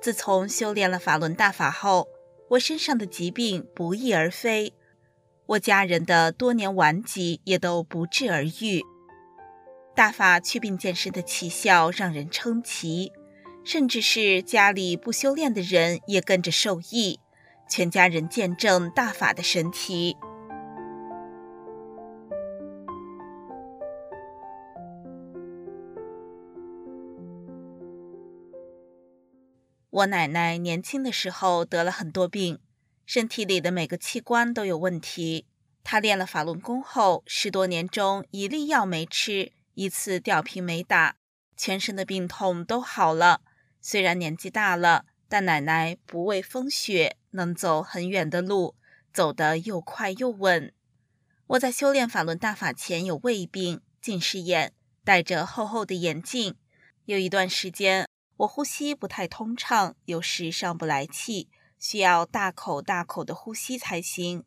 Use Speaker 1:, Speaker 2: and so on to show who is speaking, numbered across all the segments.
Speaker 1: 自从修炼了法轮大法后，我身上的疾病不翼而飞，我家人的多年顽疾也都不治而愈。大法祛病健身的奇效让人称奇，甚至是家里不修炼的人也跟着受益，全家人见证大法的神奇。我奶奶年轻的时候得了很多病，身体里的每个器官都有问题。她练了法轮功后，十多年中一粒药没吃，一次吊瓶没打，全身的病痛都好了。虽然年纪大了，但奶奶不畏风雪，能走很远的路，走得又快又稳。我在修炼法轮大法前有胃病、近视眼，戴着厚厚的眼镜，有一段时间。我呼吸不太通畅，有时上不来气，需要大口大口的呼吸才行。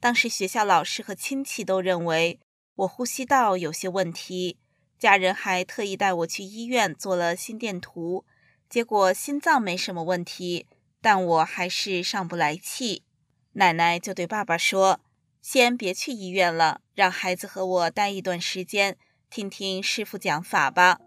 Speaker 1: 当时学校老师和亲戚都认为我呼吸道有些问题，家人还特意带我去医院做了心电图，结果心脏没什么问题，但我还是上不来气。奶奶就对爸爸说：“先别去医院了，让孩子和我待一段时间，听听师傅讲法吧。”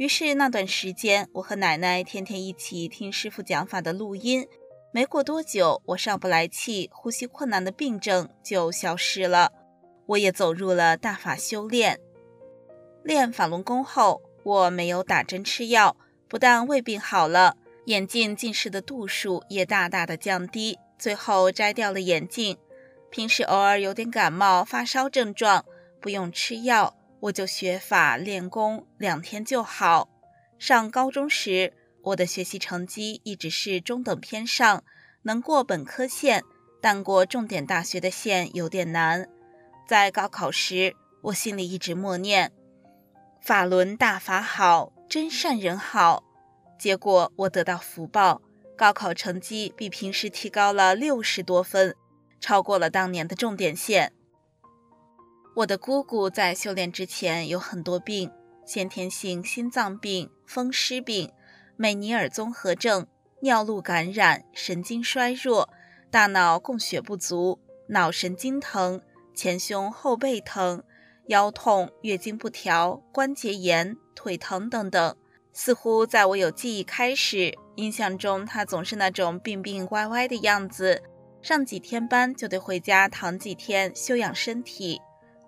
Speaker 1: 于是那段时间，我和奶奶天天一起听师傅讲法的录音。没过多久，我上不来气、呼吸困难的病症就消失了。我也走入了大法修炼。练法轮功后，我没有打针吃药，不但胃病好了，眼镜近视的度数也大大的降低。最后摘掉了眼镜，平时偶尔有点感冒、发烧症状，不用吃药。我就学法练功，两天就好。上高中时，我的学习成绩一直是中等偏上，能过本科线，但过重点大学的线有点难。在高考时，我心里一直默念：“法轮大法好，真善人好。”结果我得到福报，高考成绩比平时提高了六十多分，超过了当年的重点线。我的姑姑在修炼之前有很多病：先天性心脏病、风湿病、美尼尔综合症、尿路感染、神经衰弱、大脑供血不足、脑神经疼、前胸后背疼、腰痛、月经不调、关节炎、腿疼等等。似乎在我有记忆开始，印象中她总是那种病病歪歪的样子，上几天班就得回家躺几天休养身体。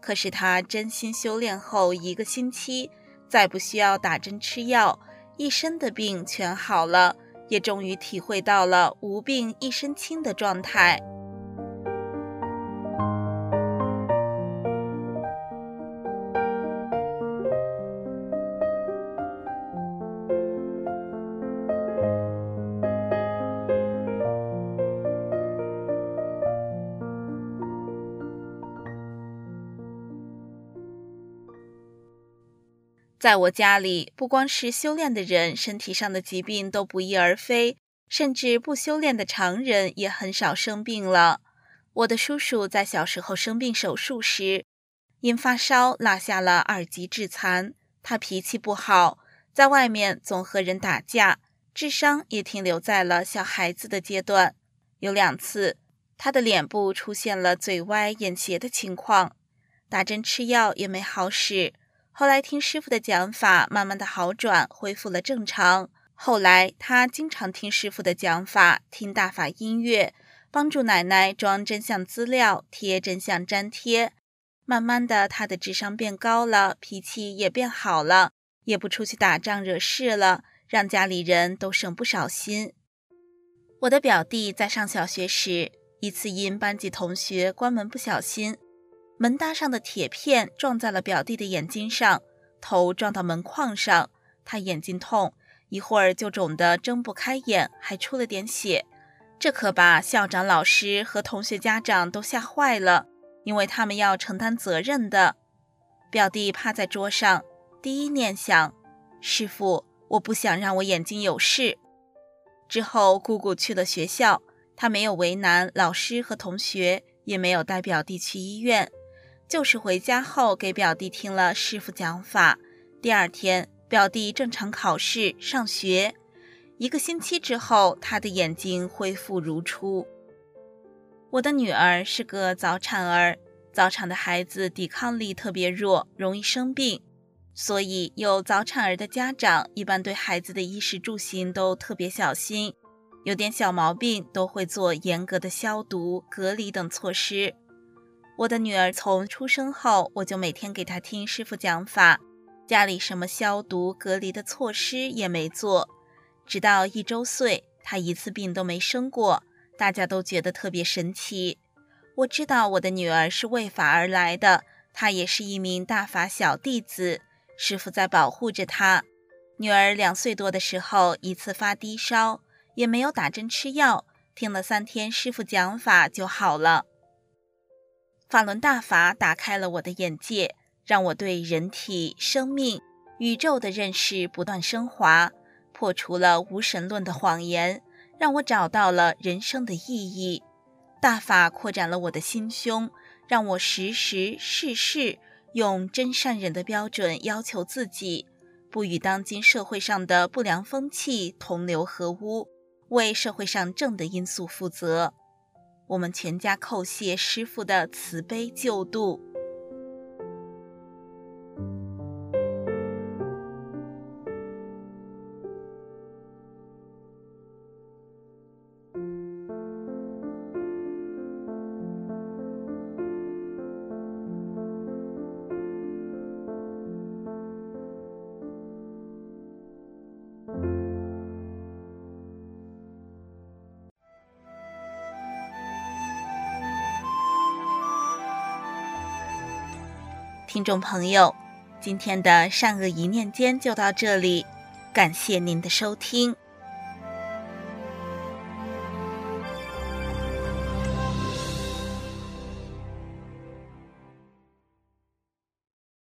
Speaker 1: 可是他真心修炼后一个星期，再不需要打针吃药，一身的病全好了，也终于体会到了无病一身轻的状态。在我家里，不光是修炼的人，身体上的疾病都不翼而飞，甚至不修炼的常人也很少生病了。我的叔叔在小时候生病手术时，因发烧落下了二级致残。他脾气不好，在外面总和人打架，智商也停留在了小孩子的阶段。有两次，他的脸部出现了嘴歪眼斜的情况，打针吃药也没好使。后来听师傅的讲法，慢慢的好转，恢复了正常。后来他经常听师傅的讲法，听大法音乐，帮助奶奶装真相资料，贴真相粘贴。慢慢的，他的智商变高了，脾气也变好了，也不出去打仗惹事了，让家里人都省不少心。我的表弟在上小学时，一次因班级同学关门不小心。门搭上的铁片撞在了表弟的眼睛上，头撞到门框上，他眼睛痛，一会儿就肿得睁不开眼，还出了点血。这可把校长、老师和同学家长都吓坏了，因为他们要承担责任的。表弟趴在桌上，第一念想：师傅，我不想让我眼睛有事。之后，姑姑去了学校，她没有为难老师和同学，也没有带表弟去医院，就是回家后给表弟听了师傅讲法。第二天，表弟正常考试上学。一个星期之后，他的眼睛恢复如初。我的女儿是个早产儿，早产的孩子抵抗力特别弱，容易生病。所以，有早产儿的家长一般对孩子的衣食住行都特别小心，有点小毛病都会做严格的消毒、隔离等措施。我的女儿从出生后，我就每天给她听师傅讲法，家里什么消毒、隔离的措施也没做，直到一周岁，她一次病都没生过，大家都觉得特别神奇。我知道我的女儿是为法而来的，她也是一名大法小弟子。师傅在保护着她。女儿两岁多的时候，一次发低烧，也没有打针吃药，听了三天师傅讲法就好了。法轮大法打开了我的眼界，让我对人体、生命、宇宙的认识不断升华，破除了无神论的谎言，让我找到了人生的意义。大法扩展了我的心胸，让我时时事事。用真善忍的标准要求自己，不与当今社会上的不良风气同流合污，为社会上正的因素负责。我们全家叩谢师傅的慈悲救度。听众朋友，今天的善恶一念间就到这里，感谢您的收听。